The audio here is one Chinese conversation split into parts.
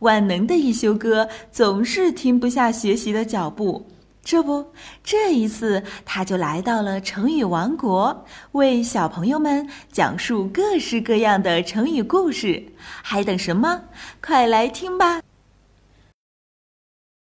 万能的一休哥总是停不下学习的脚步。这不，这一次他就来到了成语王国，为小朋友们讲述各式各样的成语故事。还等什么？快来听吧！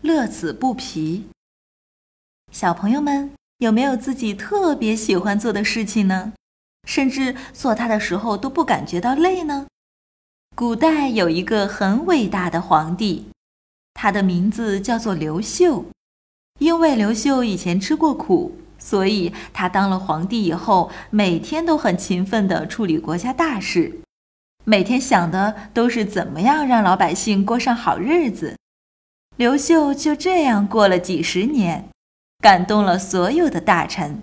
乐此不疲。小朋友们有没有自己特别喜欢做的事情呢？甚至做它的时候都不感觉到累呢？古代有一个很伟大的皇帝，他的名字叫做刘秀。因为刘秀以前吃过苦，所以他当了皇帝以后，每天都很勤奋地处理国家大事，每天想的都是怎么样让老百姓过上好日子。刘秀就这样过了几十年，感动了所有的大臣。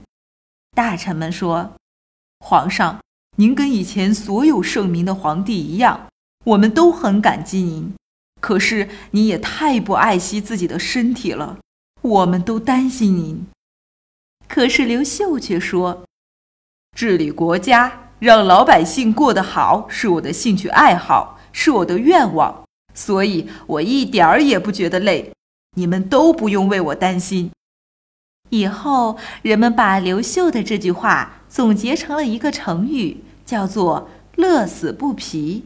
大臣们说：“皇上，您跟以前所有圣明的皇帝一样，我们都很感激您。可是你也太不爱惜自己的身体了。”我们都担心您，可是刘秀却说：“治理国家，让老百姓过得好，是我的兴趣爱好，是我的愿望，所以我一点儿也不觉得累。你们都不用为我担心。”以后人们把刘秀的这句话总结成了一个成语，叫做“乐此不疲”，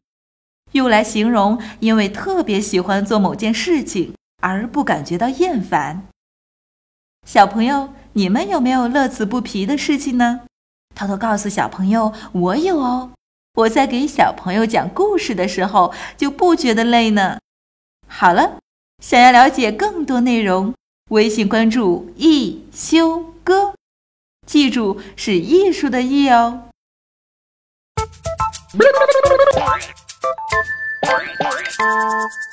用来形容因为特别喜欢做某件事情而不感觉到厌烦。小朋友，你们有没有乐此不疲的事情呢？偷偷告诉小朋友，我有哦。我在给小朋友讲故事的时候就不觉得累呢。好了，想要了解更多内容，微信关注“艺修哥”，记住是艺术的“艺”哦。Música